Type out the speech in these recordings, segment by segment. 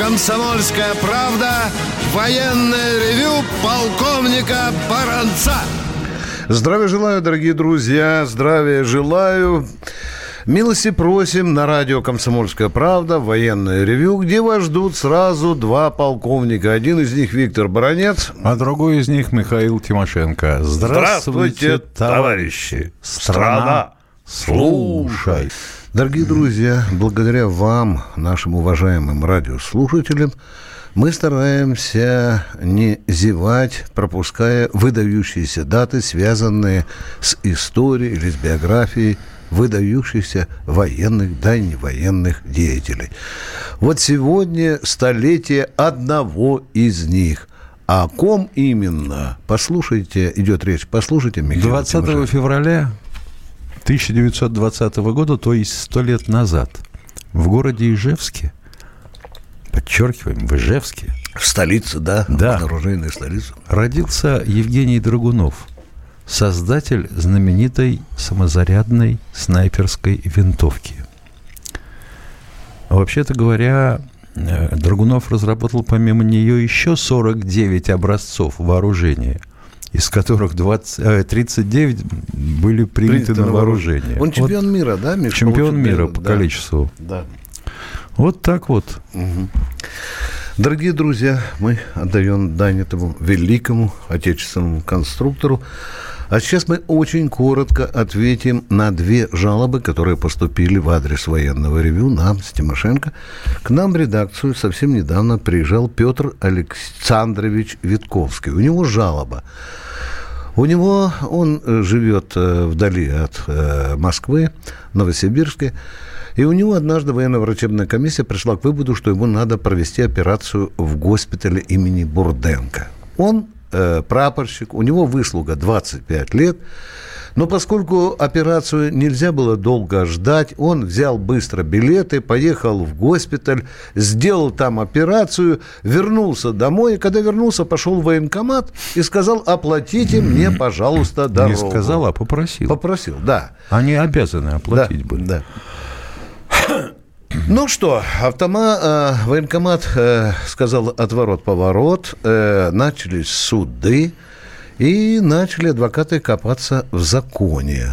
«Комсомольская правда» военное ревю полковника Баранца. Здравия желаю, дорогие друзья, здравия желаю. Милости просим на радио «Комсомольская правда» военное ревю, где вас ждут сразу два полковника. Один из них Виктор Баранец. А другой из них Михаил Тимошенко. Здравствуйте, товарищи! Страна, слушай! Дорогие друзья, благодаря вам, нашим уважаемым радиослушателям, мы стараемся не зевать, пропуская выдающиеся даты, связанные с историей или с биографией выдающихся военных, да и не военных деятелей. Вот сегодня столетие одного из них. О ком именно? Послушайте, идет речь, послушайте, Михаил 20 Тимошенко. февраля 1920 года, то есть сто лет назад, в городе Ижевске, подчеркиваем, в Ижевске. В столице, да, да. в оружейной столице. Родился Евгений Драгунов, создатель знаменитой самозарядной снайперской винтовки. Вообще-то говоря, э, Драгунов разработал помимо нее еще 49 образцов вооружения – из которых 20, 39 э, были приняты Принято на вооружение. Он чемпион вот, мира, да, Миша? Чемпион мира по да. количеству. Да. Вот так вот. Угу. Дорогие друзья, мы отдаем дань этому великому отечественному конструктору. А сейчас мы очень коротко ответим на две жалобы, которые поступили в адрес военного ревю нам с Тимошенко. К нам в редакцию совсем недавно приезжал Петр Александрович Витковский. У него жалоба. У него, он э, живет э, вдали от э, Москвы, Новосибирске, и у него однажды военно-врачебная комиссия пришла к выводу, что ему надо провести операцию в госпитале имени Бурденко. Он э, прапорщик, у него выслуга 25 лет, но поскольку операцию нельзя было долго ждать, он взял быстро билеты, поехал в госпиталь, сделал там операцию, вернулся домой, и когда вернулся, пошел в военкомат и сказал, оплатите мне, пожалуйста, дорогу. Не сказал, а попросил. Попросил, да. Они обязаны оплатить да, были. Да. Ну что, автома, э, военкомат э, сказал отворот-поворот, э, начались суды, и начали адвокаты копаться в законе.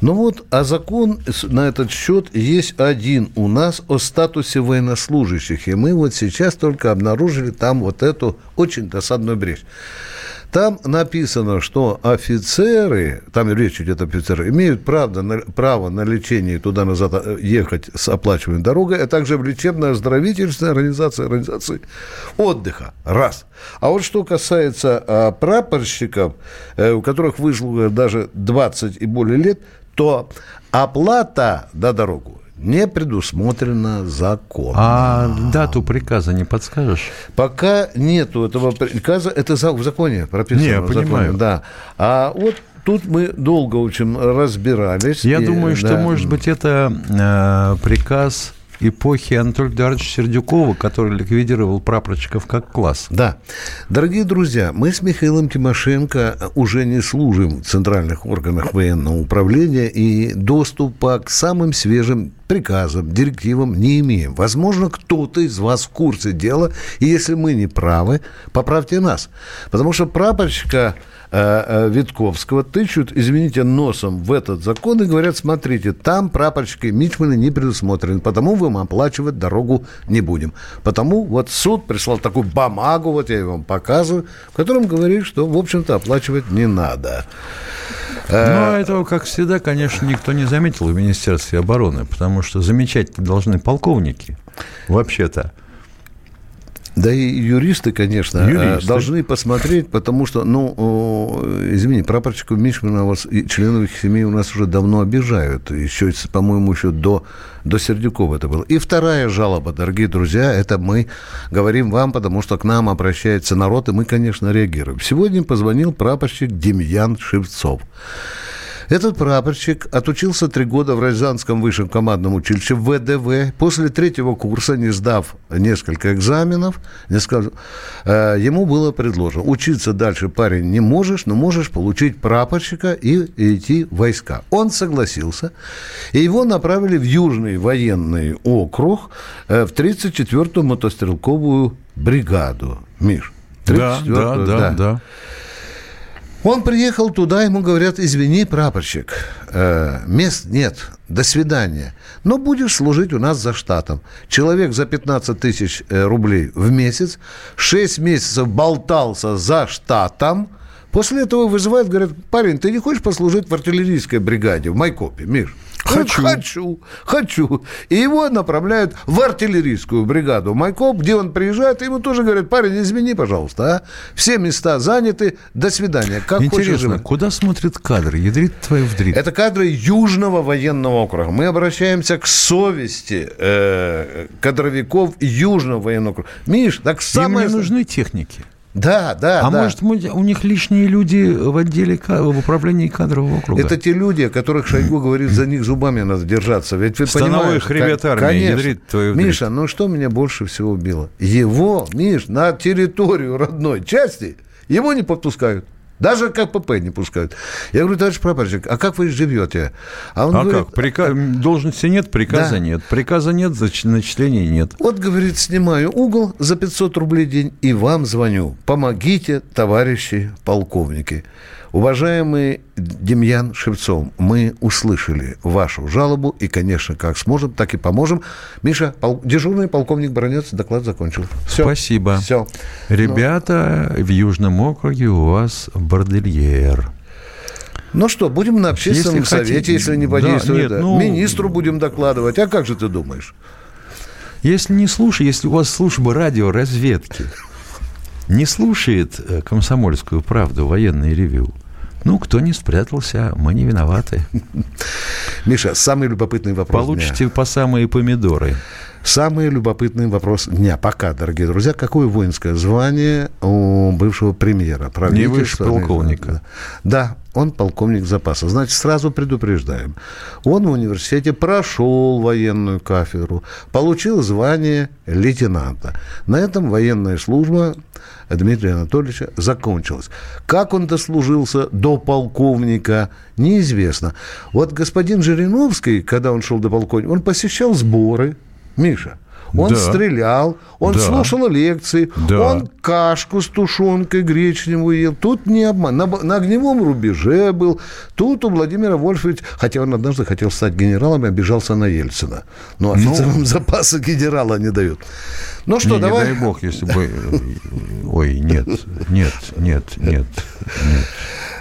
Ну вот, а закон на этот счет есть один у нас о статусе военнослужащих. И мы вот сейчас только обнаружили там вот эту очень досадную брешь. Там написано, что офицеры, там речь идет о офицерах, имеют право на, право на лечение туда-назад э, ехать с оплачиваемой дорогой, а также в лечебно-оздоровительной организации, организации отдыха. Раз. А вот что касается а, прапорщиков, э, у которых вышло даже 20 и более лет, то оплата на дорогу не предусмотрено законом. А дату приказа не подскажешь? Пока нету этого приказа, это в законе прописано. Не, я понимаю. Законе, да. А вот тут мы долго очень разбирались. Я и, думаю, да. что, может быть, это э, приказ эпохи Анатолия Эдуардовича Сердюкова, который ликвидировал прапорщиков как класс. Да. Дорогие друзья, мы с Михаилом Тимошенко уже не служим в центральных органах военного управления и доступа к самым свежим приказам, директивам не имеем. Возможно, кто-то из вас в курсе дела, и если мы не правы, поправьте нас. Потому что прапорщика Витковского тычут, извините, носом в этот закон и говорят, смотрите, там прапорщики Мичманы не предусмотрены, потому вам оплачивать дорогу не будем. Потому вот суд прислал такую бумагу, вот я вам показываю, в котором говорит, что, в общем-то, оплачивать не надо. Э, Но этого, как всегда, конечно, никто не заметил в Министерстве обороны, потому что замечать должны полковники, вообще-то. Да и юристы, конечно, э, юристы. должны посмотреть, потому что, ну, извини, прапорщиков Мишмана вас и членов их семей у нас уже давно обижают. Еще, по-моему, еще до, до Сердюкова это было. И вторая жалоба, дорогие друзья, это мы говорим вам, потому что к нам обращается народ, и мы, конечно, реагируем. Сегодня позвонил прапорщик Демьян Шевцов. Этот прапорщик отучился три года в Рязанском высшем командном училище ВДВ. После третьего курса, не сдав несколько экзаменов, не скажу, э, ему было предложено, учиться дальше парень не можешь, но можешь получить прапорщика и идти в войска. Он согласился, и его направили в Южный военный округ э, в 34-ю мотострелковую бригаду. Миш, да, да, да, да, да. Он приехал туда, ему говорят, извини, прапорщик, э, мест нет, до свидания. Но будешь служить у нас за штатом. Человек за 15 тысяч э, рублей в месяц, 6 месяцев болтался за штатом, После этого вызывают, говорят, парень, ты не хочешь послужить в артиллерийской бригаде в Майкопе, Миш? Хочу. Хочу, хочу. И его направляют в артиллерийскую бригаду Майкоп, где он приезжает, и ему тоже говорят, парень, извини, пожалуйста, а? все места заняты, до свидания. Как Интересно, куда смотрят кадры? Ядрит твою вдрит. Это кадры Южного военного округа. Мы обращаемся к совести э, кадровиков Южного военного округа. Миш, так самое... Им не нужны техники. Да, да, а да. может, у них лишние люди в отделе, в управлении кадрового округа? Это те люди, о которых Шойгу говорит, за них зубами надо держаться. Ведь вы Становой хребет армии, конечно. ядрит твою Миша, ну что меня больше всего убило? Его, Миш, на территорию родной части его не подпускают. Даже КПП не пускают. Я говорю, товарищ прапорщик, а как вы живете? А, он а говорит, как? Прика... Должности нет, приказа да. нет. Приказа нет, начисления нет. Вот, говорит, снимаю угол за 500 рублей в день и вам звоню. Помогите, товарищи полковники. Уважаемый Демьян Шевцов, мы услышали вашу жалобу и, конечно, как сможем, так и поможем. Миша, пол... дежурный полковник Бронец доклад закончил. Все. Спасибо. Все. Ребята, ну... в Южном округе у вас бордельер. Ну что, будем на общественном если совете, хотите... если не подействует. Да, нет, ну... Министру будем докладывать. А как же ты думаешь? Если не слушай, если у вас служба радиоразведки не слушает э, комсомольскую правду, военный ревю, ну, кто не спрятался, мы не виноваты. Миша, самый любопытный вопрос Получите дня. по самые помидоры. Самый любопытный вопрос дня пока, дорогие друзья. Какое воинское звание у бывшего премьера? Не выше полковника. Да, он полковник запаса. Значит, сразу предупреждаем. Он в университете прошел военную кафедру, получил звание лейтенанта. На этом военная служба Дмитрия Анатольевича закончилась. Как он дослужился до полковника, неизвестно. Вот господин Жириновский, когда он шел до полковника, он посещал сборы, Миша, он да. стрелял, он да. слушал лекции, да. он кашку с тушенкой гречневую ел. Тут не обман. На, на огневом рубеже был. Тут у Владимира Вольфовича, хотя он однажды хотел стать генералом и обижался на Ельцина. Но ну. офицерам ну, запаса генерала не дают. Ну что, не, давай. Не дай бог, если бы... Ой, нет, нет, нет, нет, нет.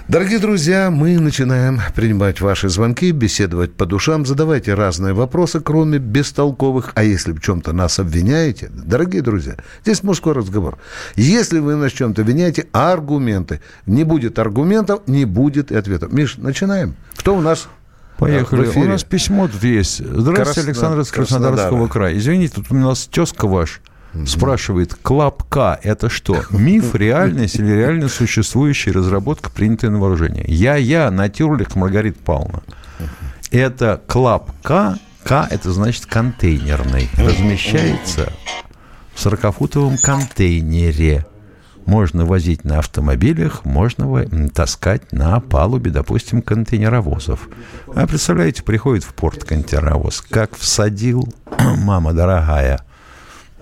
Дорогие друзья, мы начинаем принимать ваши звонки, беседовать по душам, задавайте разные вопросы, кроме бестолковых. А если в чем-то нас обвиняете, дорогие друзья, здесь мужской разговор. Если вы нас в чем-то обвиняете, аргументы. Не будет аргументов, не будет и ответов. Миш, начинаем. Кто у нас Поехали. У нас письмо тут есть. Здравствуйте, Красно... Александр из Краснодарского края. Извините, тут у нас тезка ваш спрашивает, Клапка – это что? Миф, реальность или реально существующая разработка, принятая на вооружение? Я-я, Натюрлих Маргарита Павловна. Это Клапка, К – это значит контейнерный. Размещается в 40-футовом контейнере. Можно возить на автомобилях, можно таскать на палубе, допустим, контейнеровозов. А представляете, приходит в порт контейнеровоз, как всадил, мама дорогая –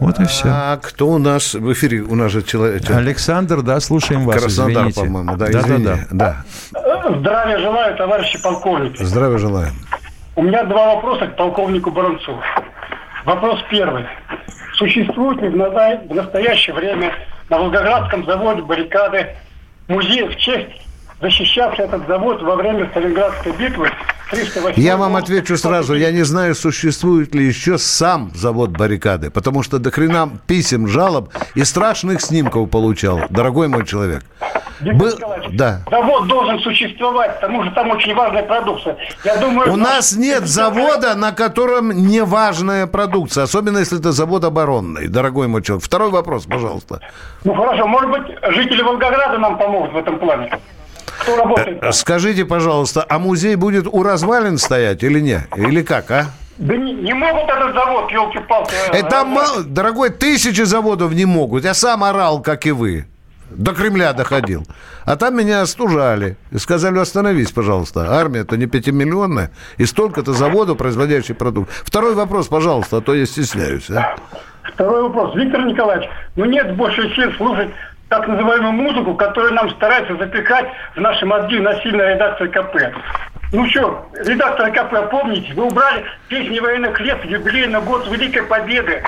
вот и все. А кто у нас в эфире? У нас же человек... Александр, да, слушаем вас, Краснодар, по-моему, да, да, извини. да, да. Здравия желаю, товарищи полковники. Здравия желаю. У меня два вопроса к полковнику Баранцу. Вопрос первый. Существует ли в настоящее время на Волгоградском заводе баррикады музей в честь защищавший этот завод во время Сталинградской битвы я вам отвечу сразу. Я не знаю, существует ли еще сам завод баррикады, потому что до хрена писем, жалоб и страшных снимков получал, дорогой мой человек. Был... Да. Завод должен существовать, потому что там очень важная продукция. Я думаю, У нас нет завода, на котором не важная продукция, особенно если это завод оборонный, дорогой мой человек. Второй вопрос, пожалуйста. Ну хорошо, может быть, жители Волгограда нам помогут в этом плане. Кто работает там? Скажите, пожалуйста, а музей будет у развалин стоять или нет? Или как, а? Да не, не могут этот завод, елки-палки. Это мало, дорогой, тысячи заводов не могут. Я сам орал, как и вы. До Кремля доходил. А там меня остужали. И сказали, остановись, пожалуйста. Армия-то не пятимиллионная. И столько-то заводов, производящих продукт. Второй вопрос, пожалуйста, а то я стесняюсь. А? Второй вопрос. Виктор Николаевич, ну нет больше сил слушать так называемую музыку, которую нам стараются запекать в наши мозги насильная редакция КП. Ну что, редактор КП, помните, вы убрали песни военных лет, юбилей на год Великой Победы.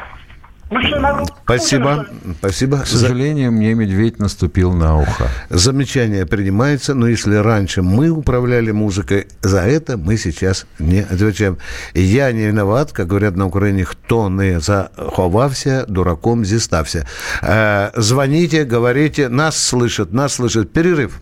Ну. Спасибо, спасибо. К сожалению, мне медведь наступил на ухо. Замечание принимается, но если раньше мы управляли музыкой, за это мы сейчас не отвечаем. Я не виноват, как говорят на Украине, кто не заховався, дураком зистався. Э, звоните, говорите, нас слышат, нас слышат. Перерыв.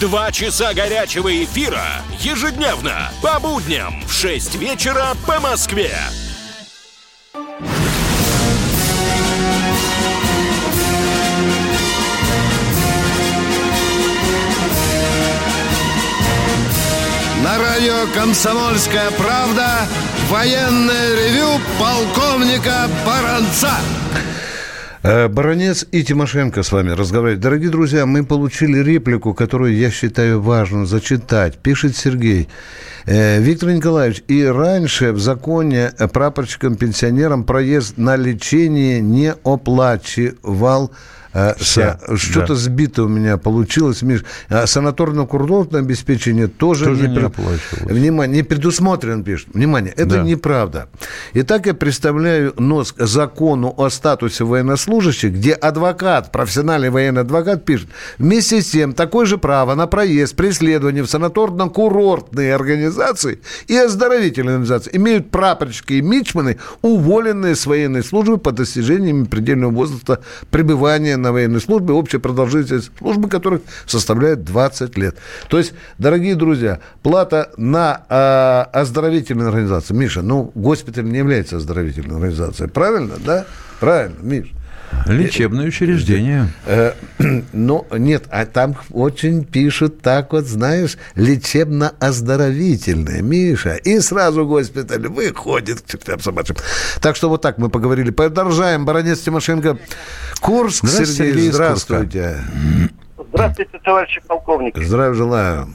Два часа горячего эфира ежедневно по будням в 6 вечера по Москве. На радио «Комсомольская правда» военное ревю полковника Баранца. Э, Баронец и Тимошенко с вами разговаривают. Дорогие друзья, мы получили реплику, которую я считаю важным зачитать. Пишет Сергей. Э, Виктор Николаевич, и раньше в законе прапорщикам-пенсионерам проезд на лечение не оплачивал э, Вся, са- Что-то да. сбито у меня получилось, Миш. А санаторно-курортное обеспечение тоже, Тоже не, не пред-. Внимание, не предусмотрен, пишет. Внимание, это Да. неправда. Итак, я представляю нос к закону о статусе военнослужащих, где адвокат, профессиональный военный адвокат пишет, вместе с тем, такое же право на проезд при исследовании в санаторно-курортные организации и оздоровительные организации имеют прапорщики и мичманы, уволенные с военной службы по достижениями предельного возраста пребывания на военной службе, общая продолжительность службы которых составляет 20 лет. То есть, дорогие друзья, плата на э, оздоровительную организацию. Миша, ну, госпиталь не является оздоровительной организацией. Правильно, да? Правильно, Миш. Лечебное учреждение. Э, Ну, нет, а там очень пишут так вот, знаешь, лечебно-оздоровительное, Миша. И сразу госпиталь выходит к чертям собачьим. Так что вот так мы поговорили. Продолжаем. Баронец Тимошенко. Курск, Здравствуйте, Сергей, здравствуйте. Здравствуйте, товарищи полковники. Здравия желаю.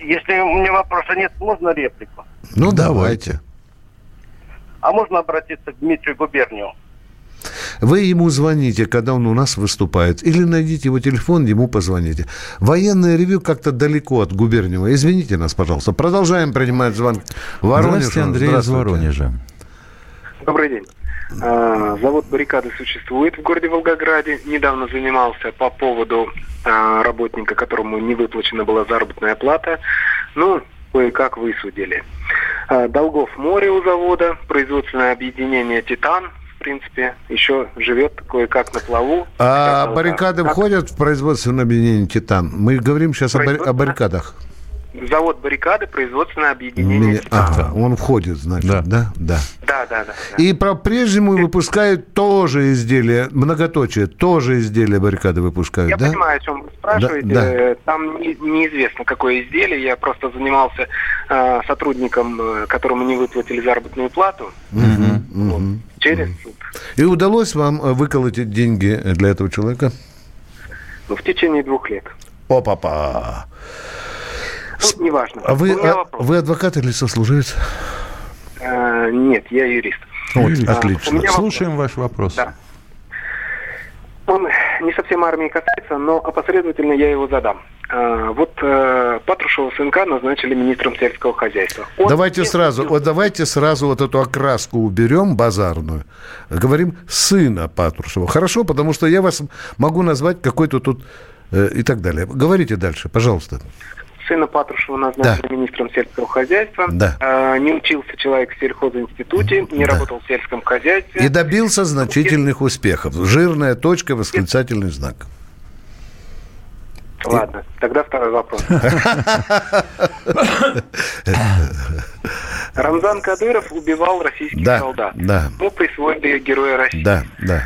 Если у меня вопроса нет, можно реплику? Ну, давайте. А можно обратиться к Дмитрию Губернию? Вы ему звоните, когда он у нас выступает. Или найдите его телефон, ему позвоните. Военное ревю как-то далеко от Губерниева. Извините нас, пожалуйста. Продолжаем принимать звонок. Воронеж. Здравствуйте, Андрей из Здравствуйте. Воронежа. Добрый день. А, Завод «Баррикады» существует в городе Волгограде. Недавно занимался по поводу а, работника, которому не выплачена была заработная плата. Ну, кое-как высудили. А, Долгов море у завода, производственное объединение «Титан», принципе, еще живет кое-как на плаву. А баррикады так. входят в производственное объединение «Титан»? Мы говорим сейчас о, барри- о баррикадах. Завод «Баррикады», производственное объединение Меня- «Титан». Ага, он входит, значит, да? Да. Да, Да, да, да. да. И по-прежнему выпускают тоже изделия, многоточие, тоже изделия баррикады выпускают, Я да? понимаю, о чем вы спрашиваете. Да, да. Э, Там не- неизвестно, какое изделие. Я просто занимался э, сотрудником, э, которому не выплатили заработную плату Вот, через суд. И удалось вам э, выколоть эти деньги для этого человека? Ну, в течение двух лет. О-папа! Ну, неважно. А вы, а- вопрос. вы адвокат или сослуживец? Э, нет, я юрист. Вот, Юрист. отлично. У меня вопрос. Слушаем ваш вопрос. Да. Он не совсем армии касается, но опосредованно я его задам. А, вот э, Патрушева сынка назначили министром сельского хозяйства. Он давайте не- сразу, вот давайте сразу вот эту окраску уберем базарную. Говорим сына Патрушева. Хорошо, потому что я вас могу назвать какой-то тут э, и так далее. Говорите дальше, пожалуйста. Сына Патрушева назначили министром сельского хозяйства. Да. А, не учился человек в сельхозинституте, не Да. работал в сельском хозяйстве. И добился значительных успехов. Жирная точка, восклицательный знак. Ладно, тогда второй вопрос. Рамзан Кадыров убивал российских Да, солдат. да. Ему присвоили Героя России. Да, да.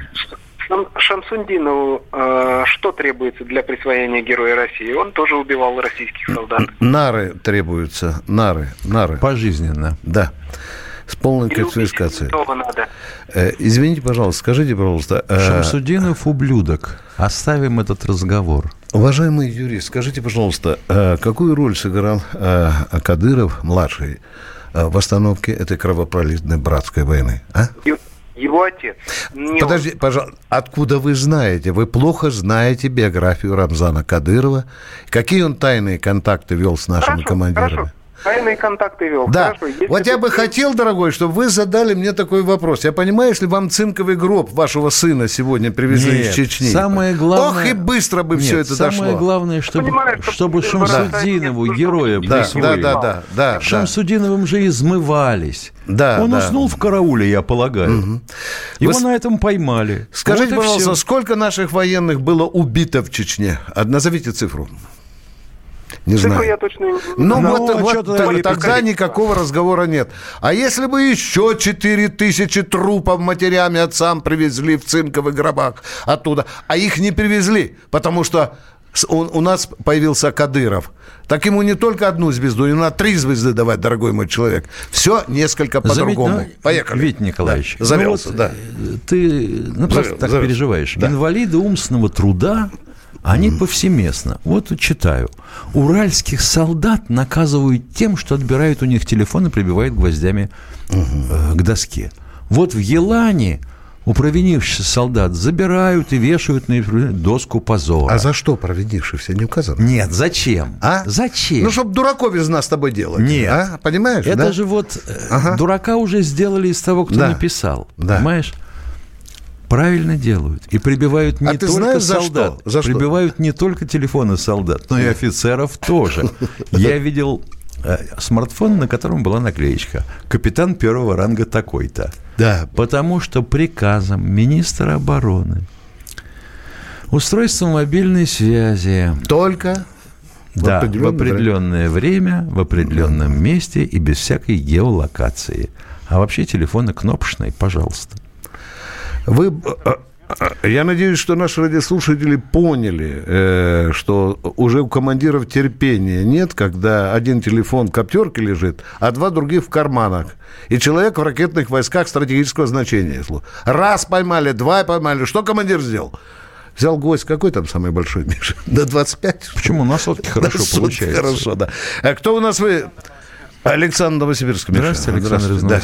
Шам- Шамсундинову э, что требуется для присвоения Героя России? Он тоже убивал российских солдат. Нары требуются. Нары, нары. Пожизненно. Да. С полной Или конфискацией. Надо. Э, Извините, пожалуйста, скажите, пожалуйста, э, Шамсудинов ублюдок. Оставим этот разговор. Уважаемый юрист, скажите, пожалуйста, э, какую роль сыграл э, Кадыров, младший, э, в остановке этой кровопролитной братской войны? А? Его отец. Не Подожди, пожалуйста, откуда вы знаете? Вы плохо знаете биографию Рамзана Кадырова. Какие он тайные контакты вел с он. нашими Хорошо, командирами? хорошо. Тайные контакты вел. Да. Хорошо, вот я бы хотел, дорогой, чтобы вы задали мне такой вопрос. Я понимаю, если вам цинковый гроб вашего сына сегодня привезли Нет, из Чечни. самое главное- Ох, и быстро бы Нет, все это самое дошло. главное, чтобы, Понимаю, чтобы да. Шамсудинову, Да. героя, Да, присвоили. да, да, да, да. Шамсудиновым же измывались. Да, Он да. уснул в карауле, я полагаю. Его Вы на этом поймали. Скажите, Вот пожалуйста, всё. сколько наших военных было убито в Чечне? Назовите цифру. Не Цифру знаю. я точно не Ну, Ну, вот, вот чё т- тогда говорить? никакого разговора нет. А если бы еще 4 тысячи трупов матерями отцам привезли в цинковых гробах оттуда, а их не привезли, потому что он- у нас появился Кадыров. Так ему не только одну звезду, ему надо три звезды давать, дорогой мой человек. Все несколько по-другому. Заметь, ну, Поехали. Витя Николаевич, Да, завелся, ну вот, да. э, Ты ну, просто так завелся. переживаешь. Да. Инвалиды умственного труда, они повсеместно. Вот читаю. Уральских солдат наказывают тем, что отбирают у них телефон и прибивают гвоздями э, к доске. Вот в Елане у провинившихся солдат забирают и вешают на доску позора. А за что провинившихся не указано? Нет, зачем? А? Зачем? Ну, чтобы дураков из нас с тобой делать. Нет. А? Понимаешь, Это да? же вот э, Ага. дурака уже сделали из того, кто Да. написал. Да. Понимаешь? Правильно делают. И прибивают не А ты только знаешь, за солдат. что? За что? прибивают не только телефоны солдат, но и офицеров тоже. Я видел э, смартфон, на котором была наклеечка. Капитан первого ранга такой-то. Да. Потому что приказом министра обороны устройство мобильной связи Только да, в определенное определенное время, в определенном месте и без всякой геолокации. А вообще телефоны кнопочные, пожалуйста. Вы, э, э, я надеюсь, что наши радиослушатели поняли, э, что уже у командиров терпения нет, когда один телефон в коптерке лежит, а два других в карманах. И человек в ракетных войсках стратегического значения. Раз поймали, два поймали. Что командир сделал? Взял гвоздь. Какой там самый большой, Миша? До 25? Почему на сотке хорошо На сотки получается? Хорошо, да. А кто у нас вы? Александр Новосибирск. Миша. Здравствуйте, Александр из Да.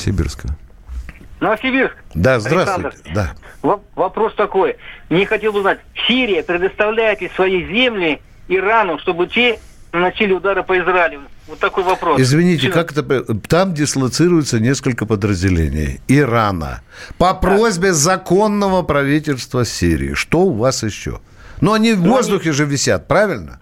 Новосибирск. Да, здравствуйте. Александр. Да. Во- Вопрос такой. Не хотел бы знать, Сирия предоставляет ли свои земли Ирану, чтобы те наносили удары по Израилю? Вот такой вопрос. Извините, Всё. как это... Там дислоцируется несколько подразделений Ирана. По просьбе законного правительства Сирии. Что у вас еще? Но они в Ну, воздухе же висят, правильно?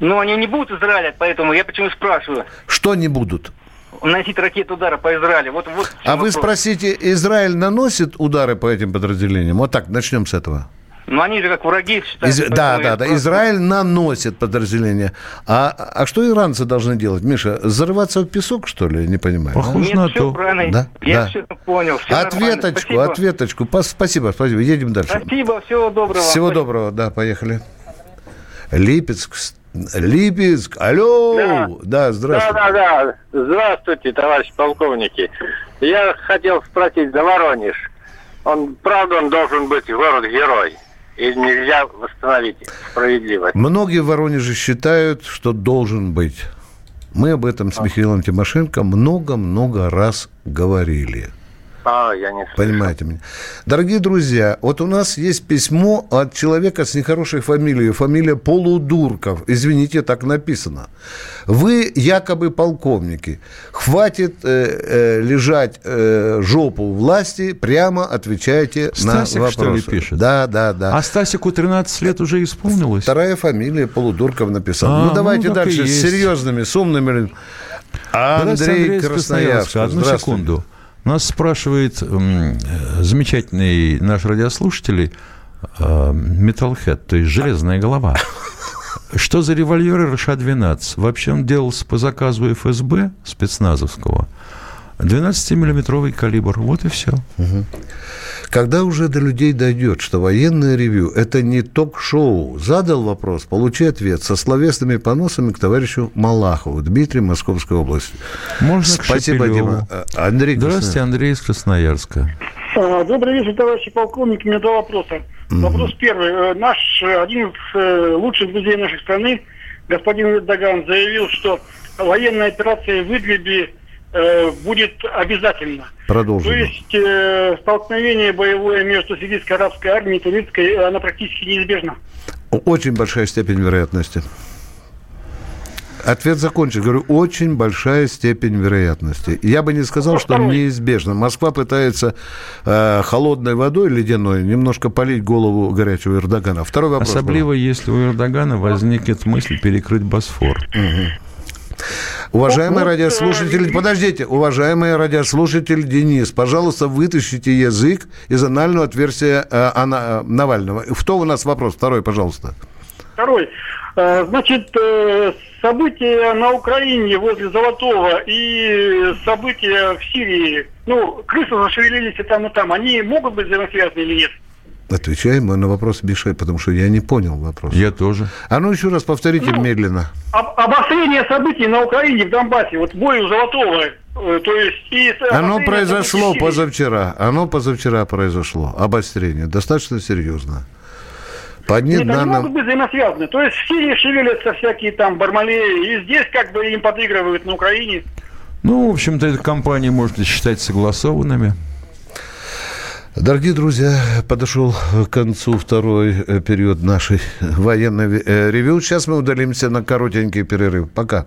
Но они не будут Израиля, поэтому я почему спрашиваю. Что не будут? Наносить ракеты удара по Израилю. Вот, вот А вы вопрос. спросите, Израиль наносит удары по этим подразделениям? Вот так, начнем с этого. Но они же как враги считают. Из- Да, да, да. спрашиваю. Израиль наносит подразделения. А, а что иранцы должны делать, Миша? Зарываться в песок, что ли? Не понимаю. Похоже Нет, на все то. правильно. Да, Я да. все понял. Все Ответочку, нормально. ответочку. Спасибо, спасибо. Едем дальше. Спасибо, всего доброго. Всего Спасибо. доброго, да, поехали. Липецк. Липецк, алло! Да. Да, здравствуйте. Да, да, да. Здравствуйте, товарищ полковники. Я хотел спросить за Воронеж. Он, правда, он должен быть город-герой. И нельзя восстановить справедливость. Многие в Воронеже считают, что должен быть. Мы об этом с Михаилом Тимошенко много-много раз говорили. А, я не слышал. Понимаете меня. Дорогие друзья, вот у нас есть письмо от человека с нехорошей фамилией. Фамилия Полудурков. Извините, так написано. Вы якобы полковники. Хватит э, э, лежать э, жопу власти, прямо отвечайте Стасик, на что ли, вопросы. пишет? Да, да, да. А Стасику 13 лет уже исполнилось? Вторая фамилия Полудурков написал. А, ну, давайте ну, дальше с серьезными, с умными. Андрей из Красноярск. Одну секунду. Нас спрашивает э, замечательный наш радиослушатель э, Металлхед, то есть железная голова. Что за револьверы РШ-12? Вообще он делался по заказу ФСБ спецназовского. 12-миллиметровый калибр. Вот и все. Когда уже до людей дойдет, что военное ревю – это не ток-шоу, задал вопрос, получи ответ со словесными поносами к товарищу Малахову, Дмитрий, Московской области. Можно Спасибо. Дима. А, Андрей Здравствуйте, Андрей из Красноярска. А, Добрый вечер, товарищи полковники. У меня два вопроса. Вопрос первый. Э, Наш э, один из э, лучших друзей нашей страны, господин Эрдоган, заявил, что военная операция в Идлибе э, будет обязательно. Продолжим. То есть э, столкновение боевое между сирийской арабской армией и турецкой, оно практически неизбежно. Очень большая степень вероятности. Ответ закончен. Говорю, очень большая степень вероятности. Я бы не сказал, что неизбежно. Москва пытается э, холодной водой ледяной немножко полить голову горячего Эрдогана. Второй вопрос. Особливо, если у Эрдогана возникнет мысль перекрыть Босфор. Уважаемый Вот, радиослушатель, э, подождите, уважаемый радиослушатель Денис, пожалуйста, вытащите язык из анального отверстия э, Ана- э, Навального. Кто у нас вопрос? Второй, пожалуйста. Второй. Э, Значит, э, события на Украине возле Золотого и события в Сирии, ну, крысы зашевелились и там, и там, они могут быть взаимосвязаны или нет? Отвечаем мы на вопрос Бишей, потому что я не понял вопрос. Я тоже. А ну еще раз повторите Ну, медленно. Об- обострение событий на Украине, в Донбассе, вот бой у Золотого, э, то есть... И Оно произошло событий позавчера. Оно позавчера произошло. Обострение. Достаточно серьезно. По одним Нет, они данным... могут быть взаимосвязаны. То есть в Сирии шевелятся всякие там бармалеи, и здесь как бы им подыгрывают на Украине. Ну, в общем-то, эти компании можно считать согласованными. Дорогие друзья, подошел к концу второй э, период нашей военной э, ревю. Сейчас мы удалимся на коротенький перерыв. Пока.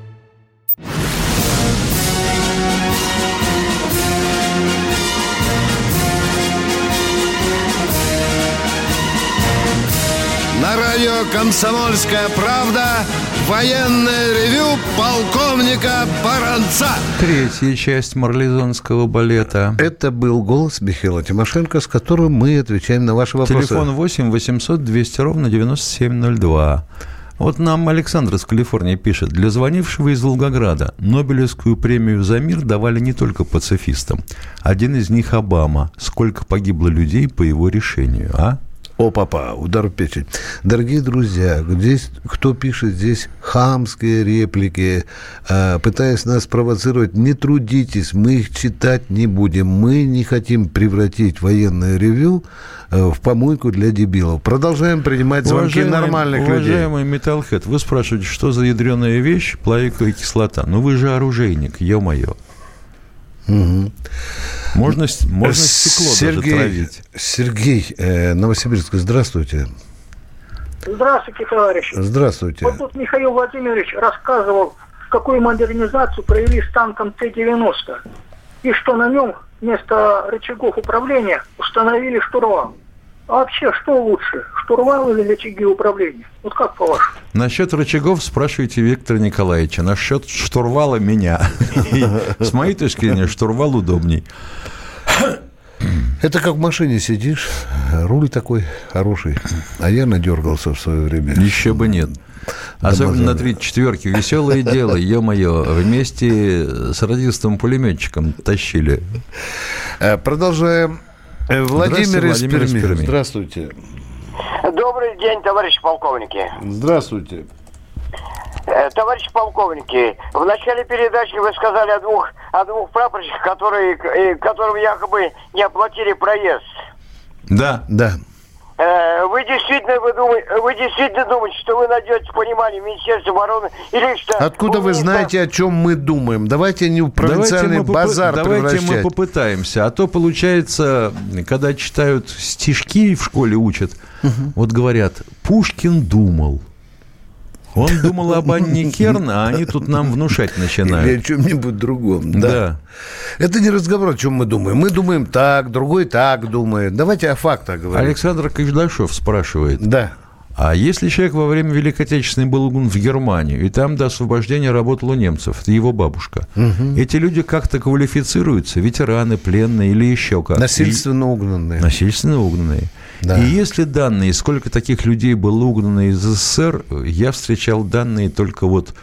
На радио «Комсомольская правда» военное ревю полковника Баранца. Третья часть марлезонского балета. Это был голос Михаила Тимошенко, с которым мы отвечаем на ваши вопросы. Телефон 8 800 200 ровно 9702. Вот нам Александр из Калифорнии пишет. Для звонившего из Волгограда Нобелевскую премию за мир давали не только пацифистам. Один из них Обама. Сколько погибло людей по его решению, а? О, папа, удар в печень. Дорогие друзья, здесь кто пишет здесь хамские реплики, э, пытаясь нас провоцировать, не трудитесь, мы их читать не будем. Мы не хотим превратить военное ревю э, в помойку для дебилов. Продолжаем принимать звонки Уважаемый- нормальных людей. Уважаемый Металлхед, вы спрашиваете, что за ядреная вещь плавиковая кислота? Ну вы же оружейник, ё-моё. Мгм. Можно, можно стекло даже Сергей, травить. Сергей, э, Новосибирск, здравствуйте. Здравствуйте, товарищи. Здравствуйте. Вот тут Михаил Владимирович рассказывал, какую модернизацию провели с танком Т-90. И что на нем вместо рычагов управления установили штурвал. А вообще, что лучше, штурвал или рычаги управления? Вот как по-вашему? Насчет рычагов спрашивайте Виктора Николаевича. Насчет штурвала меня. С моей точки зрения, штурвал удобней. Это как в машине сидишь, руль такой хороший, а я надергался в свое время. Еще бы нет. Особенно на третьей четверке. Веселое дело, ё-моё. Вместе с радистом-пулеметчиком тащили. Э, Продолжаем. Э, Владимир из Владимир из Перми. Перми. Здравствуйте. Добрый день, товарищи полковники. Здравствуйте. Э, Товарищи полковники, в начале передачи вы сказали о двух, о двух прапорщиках, которые, э, которым якобы не оплатили проезд. Да. Да. Э, Вы действительно, вы, думаете, вы действительно думаете, что вы найдете понимание в Министерстве обороны или что... Откуда вы знаете, о чем мы думаем? Давайте не в провинциальный Давайте мы попы- базар Давайте мы попытаемся. А то получается, когда читают стишки в школе учат, вот говорят, Пушкин думал. Он думал об Анне Керн, а они тут нам внушать Или о начинают. чем-нибудь другом. Да. Да. Это не разговор, о чем мы думаем. Мы думаем так, другой так думает. Давайте о фактах говорим. Александр Кождашов спрашивает. Да. А если человек во время Великой Отечественной был в Германию, и там до освобождения работал у немцев, это его бабушка, эти люди как-то квалифицируются, ветераны, пленные или еще как? Насильственно угнанные. Насильственно угнанные. Да. И если данные, сколько таких людей было угнано из СССР, я встречал данные только вот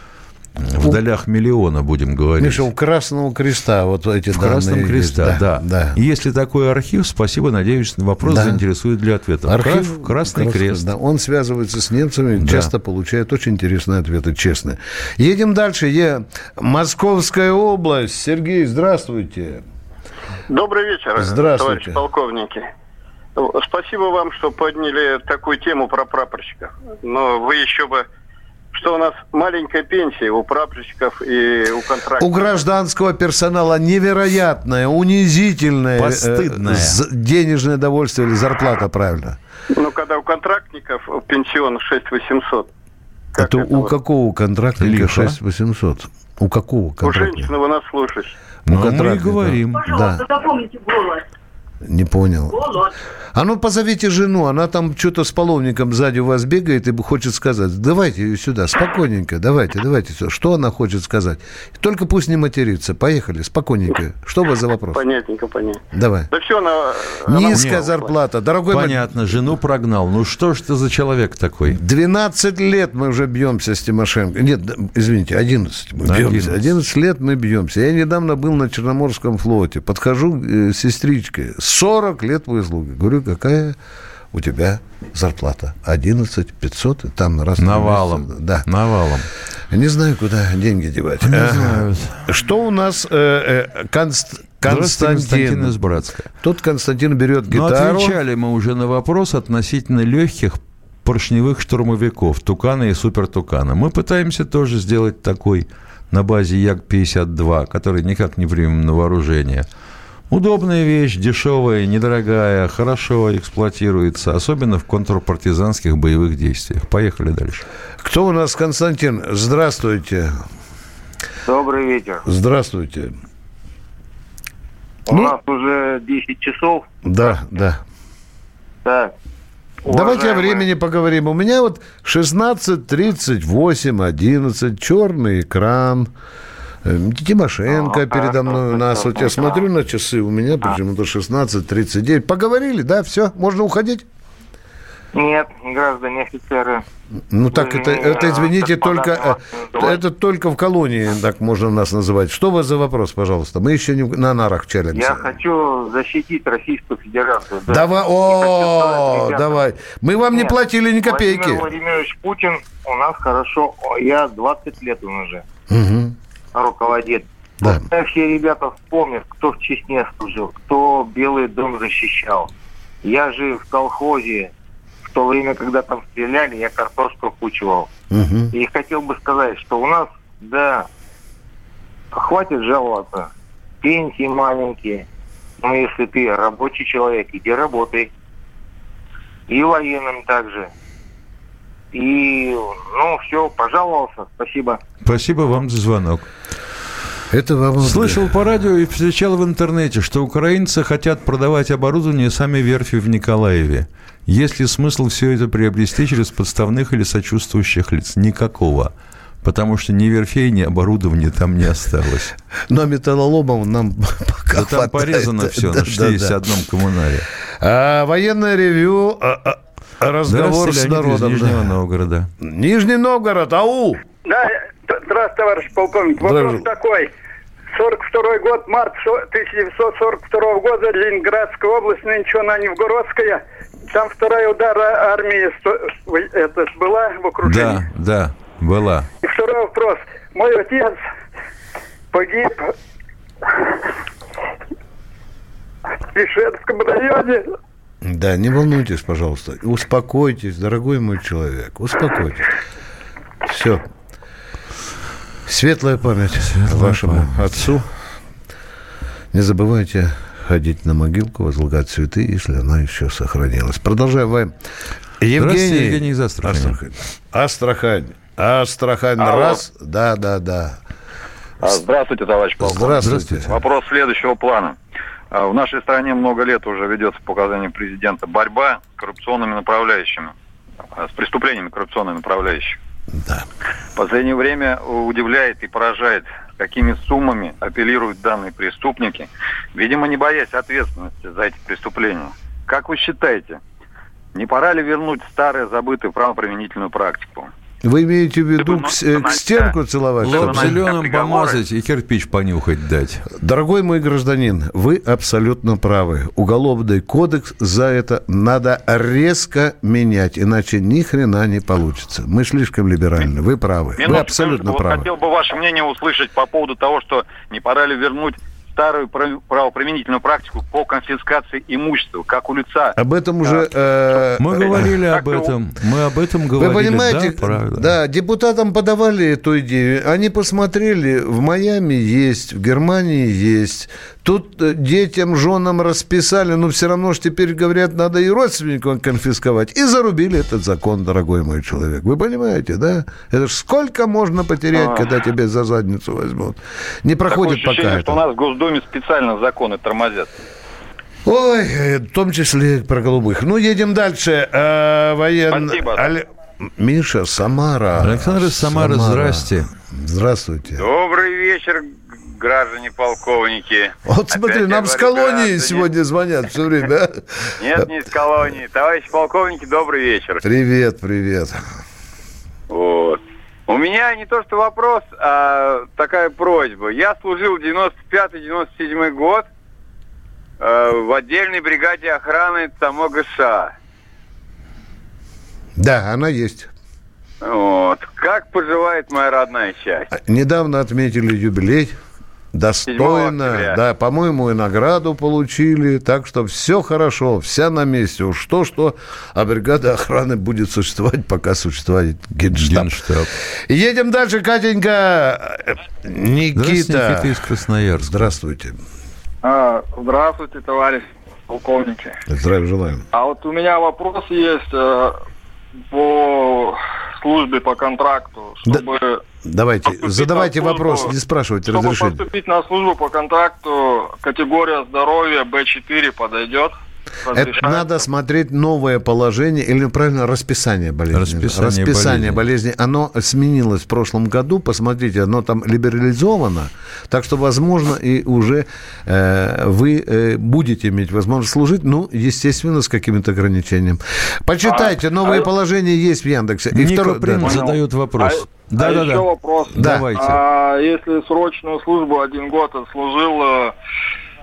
в долях миллиона, будем говорить. Миша, у Красного Креста вот эти в данные Красном есть. Креста, да. да. И если такой архив, спасибо, надеюсь, вопрос Да. заинтересует для ответа. Архив Красный, Красный Крест. да, он связывается с немцами, Да. часто получает очень интересные ответы, честные. Едем дальше. Е... Московская область. Сергей, здравствуйте. Добрый вечер, Здравствуйте. товарищи полковники. Спасибо вам, что подняли такую тему про прапорщиков. Но вы еще бы... Что у нас маленькая пенсия у прапорщиков и у У контрактов. гражданского персонала невероятное, унизительное э, Постыдное. з- денежное довольствие или зарплата, правильно? Ну, когда у контрактников пенсион 6 800. Это у какого контрактника Лихо. 6800? У какого У контрактника? женщины вы нас слушаете. У Ну, мы и говорим. Да, запомните голос. не понял. Голос. А ну позовите жену, она там что-то с половником сзади у вас бегает и хочет сказать. Давайте ее сюда, спокойненько, давайте, давайте. всё. Что она хочет сказать? Только пусть не матерится. Поехали, спокойненько. Что у вас за вопрос? Понятненько, понятно. Давай. Да все, она... она Низкая ушла. зарплата. Дорогой мой, Понятно, жену прогнал. Ну что ж ты за человек такой? 12 лет мы уже бьемся с Тимошенко. Нет, извините, 11 мы бьемся. 11. 11 лет мы бьемся. Я недавно был на Черноморском флоте. Подхожу э, сестричке. 40 лет выслуги. Говорю, какая у тебя зарплата? 11 500? И Там раз Навалом. месяц. Да. Навалом. Не знаю, куда деньги девать. Не Ага. знаю. Что у нас э, э, Конст- Константин Константин? из Братска. Тут Константин берет Ну, гитару. отвечали мы уже на вопрос относительно легких поршневых штурмовиков, Тукана и Супертукана. Мы пытаемся тоже сделать такой на базе Як-52, который никак не примем на вооружение. Удобная вещь, дешевая, недорогая, хорошо эксплуатируется, особенно в контрпартизанских боевых действиях. Поехали дальше. Кто у нас, Константин? Здравствуйте. Добрый вечер. Здравствуйте. У Ну? нас уже 10 часов. Да, да. Так. Давайте о Уважаемые- времени поговорим. У меня вот 16, 38, 11, черный экран. Э, Тимошенко передо мной у нас. Вот я смотрю на часы, у меня почему-то 16, 39. Поговорили, да, все, можно уходить? Нет, граждане офицеры. Ну так это, это извините, только э, это только в колонии так можно нас называть. Что у вас за вопрос, пожалуйста? Мы еще не на нарах чалимся. Я хочу защитить Российскую Федерацию. да. Давай, Не о, давай. Мы вам не Нет, платили ни копейки. Владимир Владимирович Путин у нас хорошо. Я 20 лет он уже Мгм. Руководит. Да. Пускай все ребята вспомнят, кто в Чечне служил, кто Белый дом защищал. Я же в колхозе, в то время, когда там стреляли, я картошку окучивал. Мгм. И хотел бы сказать, что у нас, да, хватит жаловаться. Пенсии маленькие. Но если ты рабочий человек, иди работай. И военным также. И, ну, все, пожаловался. Спасибо. Спасибо вам за звонок. Это вам... Слышал по радио и встречал в интернете, что украинцы хотят продавать оборудование сами верфи в Николаеве. Есть ли смысл все это приобрести через подставных или сочувствующих лиц? Никакого. Потому что ни верфей, ни оборудования там не осталось. Но металлоломов нам пока Да там порезано все Да, на да, 61 да. коммунаре. А, военное ревю. Разговор с из народом. Нижнего да. Новгорода. Нижний Новгород, ау! Да, т- здравствуйте, товарищ полковник. Вопрос Здравствуй. такой. 42 год, март со- 1942 года, Ленинградская область, нынче она Новгородская. Там вторая удара армии это, была в окружении. Да, да, была. И второй вопрос. Мой отец погиб в Ишетском районе. Да, не волнуйтесь, пожалуйста. Успокойтесь, дорогой мой человек. Успокойтесь. Все. Светлая память вашему отцу. Не забывайте ходить на могилку, возлагать цветы, если она еще сохранилась. Продолжаем. Здравствуйте, Евгений из Астрахани. Астрахань. Астрахань. Астрахань. Алло. Раз. Да, да, да. Здравствуйте, товарищ полковник. Здравствуйте. Вопрос следующего плана. А, В нашей стране много лет уже ведется по указанию президента борьба с коррупционными направляющими, а, с преступлениями коррупционными направляющими. Да. В последнее время удивляет и поражает, какими суммами апеллируют данные преступники, видимо, не боясь ответственности за эти преступления. Как вы считаете, не пора ли вернуть старую забытую правоприменительную практику? Вы имеете в виду к, э, к стенку целовать? Лоб чтобы- зеленым помазать и кирпич понюхать дать. Дорогой мой гражданин, вы абсолютно правы. Уголовный кодекс за это надо резко менять, иначе ни хрена не получится. Мы слишком либеральны. Вы правы. Вы Минуточку, абсолютно вот правы. хотел бы ваше мнение услышать по поводу того, что не пора ли вернуть старую прав- правоприменительную практику по конфискации имущества, как у лица. Об этом уже... э, Мы говорили об этом. Мы об этом Вы говорили. понимаете, да, правда. да, депутатам подавали эту идею. Они посмотрели, в Майами есть, в Германии есть. Тут э, детям, женам расписали, но все равно же теперь говорят, надо и родственникам конфисковать. И зарубили этот закон, дорогой мой человек. Вы понимаете, да? Это ж сколько можно потерять, А. когда тебе за задницу возьмут? Не Такое проходит пока ощущение, это. что у нас в Госдуме специально законы тормозят. Ой, э, в том числе про голубых. Ну, едем дальше. Э, воен... Спасибо. Але- Миша, Самара. Александр из Самары, здрасте. Здравствуйте. Добрый вечер, граждане полковники. Вот смотри, Опять нам с колонии граждане. сегодня звонят все время. а? Нет, не из колонии. Товарищи полковники, добрый вечер. Привет, привет. Вот. У меня не то что вопрос, а такая просьба. Я служил 95-97 год э, в отдельной бригаде охраны ТАМО-ГШ. Да, она есть. Вот. Как поживает моя родная часть? Недавно отметили юбилей. Достойно. Да, по-моему, и награду получили. Так что все хорошо, вся на месте. Уж то, что, а бригада охраны будет существовать, пока существует генштаб. Генштаб. Едем дальше, Катенька. Никита. Здравствуйте, Никита из Красноярска. Здравствуйте. А, здравствуйте, товарищ полковники. Здравия желаем. А вот у меня вопрос есть э, по службе по контракту, чтобы, Давайте, Поступить задавайте службу. вопрос, не спрашивайте чтобы разрешения. поступить на службу по контракту, категория здоровья Б4 подойдет. Это Разрешается? надо смотреть новое положение, или правильно, расписание болезни. Расписание болезни. Оно сменилось в прошлом году. Посмотрите, оно там либерализовано. Так что, возможно, и уже э, вы э, будете иметь возможность служить, ну, естественно, с какими-то ограничениями. Почитайте, А- новые а- положения есть в Яндексе. И Ника второй- Прим да. задает вопрос. А, Да, а да, еще да. вопрос. Давайте. А если срочную службу один год отслужил э,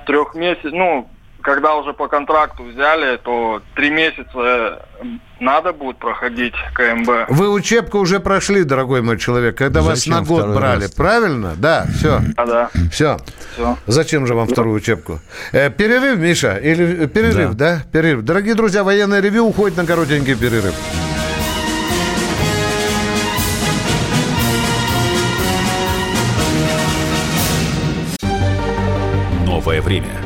трех месяцев, ну, когда уже по контракту взяли, то три месяца э, надо будет проходить КМБ. Вы учебку уже прошли, дорогой мой человек, когда вас Зачем на год брали. раз-то? Правильно? Да, все. А, да. Все. Все. Зачем же вам вторую учебку? Э, перерыв, Миша? Или э, перерыв, да. Перерыв. Дорогие друзья, военное ревю уходит на коротенький перерыв. Новое время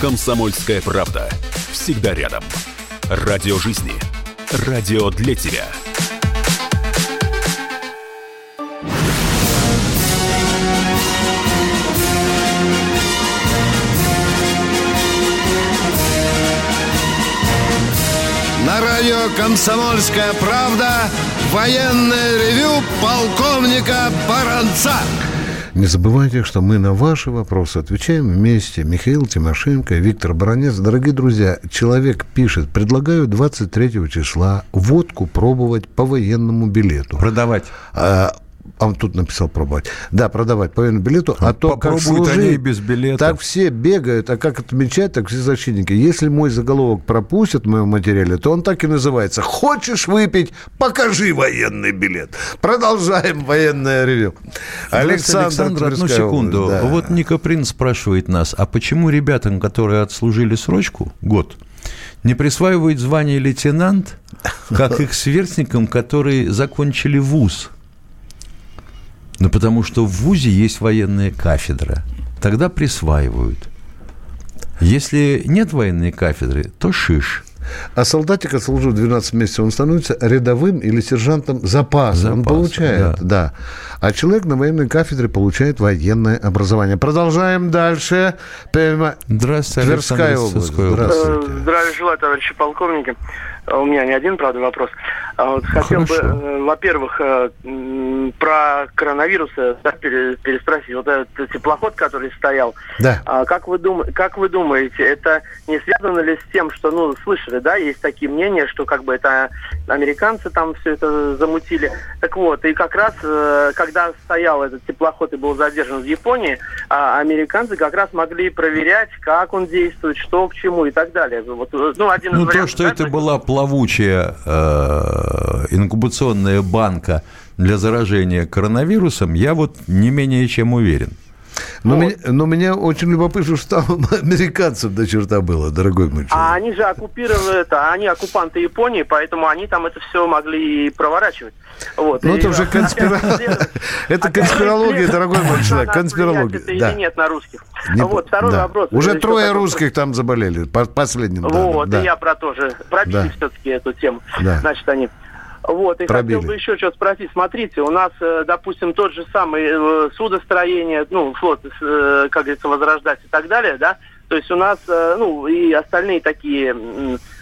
«Комсомольская правда». Всегда рядом. Радио жизни. Радио для тебя. На радио «Комсомольская правда» военное ревю полковника Баранца. Не забывайте, что мы на ваши вопросы отвечаем вместе. Михаил Тимошенко, Виктор Баранец. Дорогие друзья, человек пишет, предлагаю 23 числа водку пробовать по военному билету. Продавать. А, а он тут написал пробовать. Да, продавать по военному билету. А то, как служить, они и без билета. так все бегают, а как отмечать, так все защитники. Если мой заголовок пропустят в моем материале, то он так и называется. Хочешь выпить? Покажи военный билет. Продолжаем военное ревю. Александр, Александр одну секунду. да. Вот Ника Принц спрашивает нас, а почему ребятам, которые отслужили срочку, год, не присваивают звание лейтенант, как их сверстникам, которые закончили вуз? Ну, потому что в ВУЗе есть военная кафедра. Тогда присваивают. Если нет военной кафедры, то шиш. А солдатик, отслужив 12 месяцев, он становится рядовым или сержантом запаса. он Запаса, получает, да. А человек на военной кафедре получает военное образование. Продолжаем дальше. Прямо Здравствуйте, Тверская область. Здравствуйте. Э, Здравия желаю, товарищи полковники. А У меня не один, правда, вопрос. А вот хотел бы, э, во-первых, э, про коронавирус э, да, пере- переспросить. Вот этот теплоход, который стоял, Да. а как вы, дум... как вы думаете, это не связано ли с тем, что, ну, слышали, да, есть такие мнения, что как бы это американцы там все это замутили. Так вот, и как раз, когда стоял этот теплоход и был задержан в Японии, а американцы как раз могли проверять, как он действует, что к чему и так далее. Вот, ну, один из Ну, то, вариантов, что да, это была плавучая э, инкубационная банка для заражения коронавирусом, я вот не менее чем уверен. Но, меня, но меня очень любопытно, что там американцев до черта было, дорогой мой человек. А они же оккупировали это, они оккупанты Японии, поэтому они там это все могли и проворачивать. Вот. Ну, это уже конспира- Это конспирология, дорогой мой человек, конспирология. это Да. или нет на русских. Не вот, второй да. вопрос. Уже трое русских там заболели, по последним. Вот, да. и я про то же. Пробили Да. все-таки эту тему. Да. Значит, они... Вот, и Пробили. хотел бы еще что-то спросить. Смотрите, у нас, э, допустим, тот же самый э, судостроение, ну, флот, э, как говорится, возрождать и так далее, да? То есть у нас, ну, и остальные такие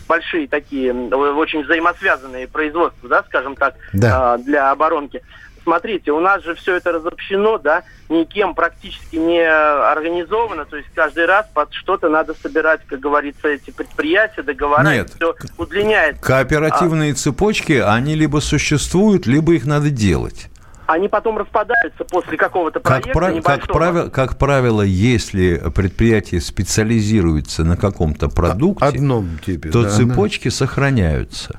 большие такие, очень взаимосвязанные производства, да, скажем так, Да. а, для оборонки. Смотрите, у нас же все это разобщено, да, никем практически не организовано, то есть каждый раз под что-то надо собирать, как говорится, эти предприятия, договора, Нет. все удлиняется. Кооперативные цепочки, они либо существуют, либо их надо делать. А они потом распадаются после какого-то Как, проекта как, небольшого. правило, как правило, если предприятие специализируется на каком-то продукте, Одном типе. то да, цепочки сохраняются.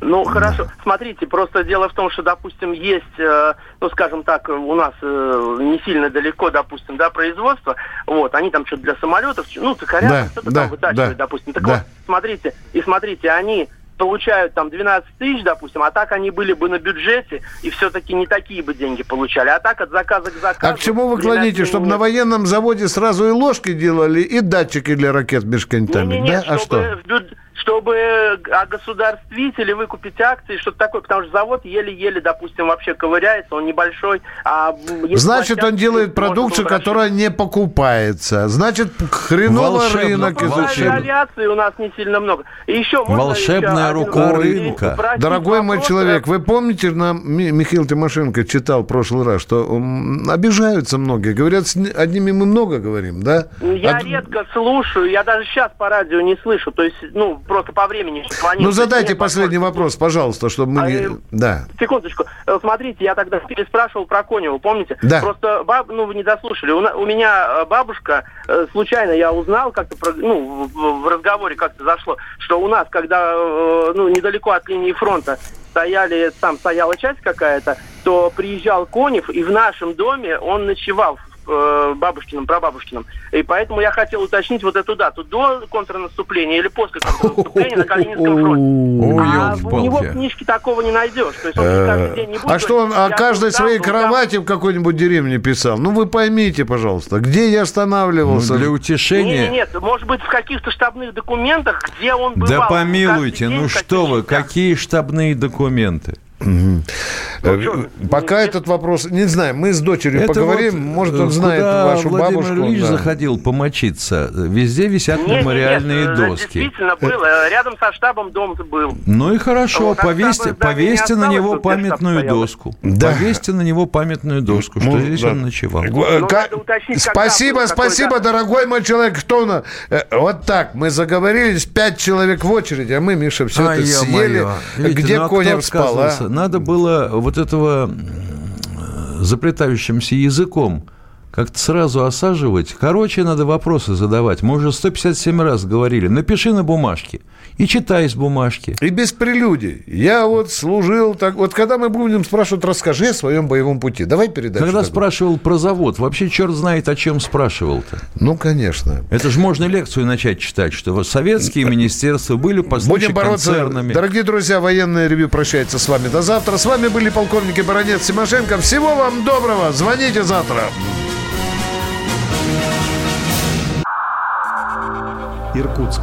Ну, хорошо. Смотрите, просто дело в том, что, допустим, есть, э, ну, скажем так, у нас э, не сильно далеко, допустим, да, производство, вот, они там что-то для самолетов, ну, цикарят, Да, что-то да, там вытачивают, да, допустим. Так да. вот, смотрите, и смотрите, они получают там 12 тысяч, допустим, а так они были бы на бюджете и все-таки не такие бы деньги получали. А так от заказа к заказу... А к чему вы клоните? Чтобы времени- на военном заводе сразу и ложки делали, и датчики для ракет межконтами, да? А чтобы, что? в бюд- чтобы огосударствить или выкупить акции, что-то такое, потому что завод еле-еле, допустим, вообще ковыряется, он небольшой. А Значит, он делает продукцию, которая не покупается. Значит, хреново Волшебно, рынок изучил. авиации у нас не сильно много. И еще Волшебная еще рука рынка. Дорогой мой человек, вы помните, нам Ми- Михаил Тимошенко читал в прошлый раз, что обижаются многие. Говорят, с одними мы много говорим, да? Я Од- редко слушаю, я даже сейчас по радио не слышу, то есть, ну, просто по времени склонился. Ну, задайте Нет последний вопрос, пожалуйста, чтобы мы А, э, Да. Секундочку. Э, Смотрите, я тогда переспрашивал про Конева, помните? Да. Просто, баб, ну, вы не дослушали. У, на- у меня э, бабушка, случайно я узнал, как-то, про- ну, в, разговоре как-то зашло, что у нас, когда, ну, недалеко от линии фронта стояли, там стояла часть какая-то, то приезжал Конев, и в нашем доме он ночевал в э, бабушкином, прабабушкином. И поэтому я хотел уточнить вот эту дату. До контрнаступления или после контрнаступления на Калининском фронте. А у него книжке такого не найдешь. То есть он не каждый день не будет А что он о каждой своей кровати в какой-нибудь деревне писал? Ну, вы поймите, пожалуйста, где я Ну, останавливался? для утешения... нет, может быть, в каких-то штабных документах, где он бывал. Да помилуйте, ну что вы, какие штабные документы? Э, Пока этот вопрос, не знаю, мы с дочерью Это поговорим, вот, может, э, он знает вашу Владимир бабушку. Ильич да. заходил помочиться. Везде висят Не, не, мемориальные нет, э, доски. Действительно было. Рядом со штабом дом был. Ну и хорошо, Вот, а повесьте, штаба повесьте не на него памятную доску. Да. Повесьте на него памятную доску, что Ну, здесь да. он ночевал. Ну, ка- надо уточнить, Спасибо, спасибо, дата. дорогой мой человек. Кто на... Вот так, мы заговорились, пять человек в очереди, а мы, Миша, все А, это съели. Видите, Где ну, а Конев спал, а? Надо было вот этого заплетающимся языком как-то сразу осаживать. Короче, надо вопросы задавать. Мы уже 157 раз говорили. Напиши на бумажке и читай с бумажки. И без прелюдий. Я вот служил так. Вот когда мы будем спрашивать, расскажи о своем боевом пути. Давай передачу. Когда такую. спрашивал про завод, вообще черт знает, о чем спрашивал-то. Ну, конечно. Это же можно лекцию начать читать, что вот советские министерства были по Будем бороться. концернами. Дорогие друзья, военное ревю прощается с вами до завтра. С вами были полковники Баранец Тимошенко. Всего вам доброго. Звоните завтра. Иркутск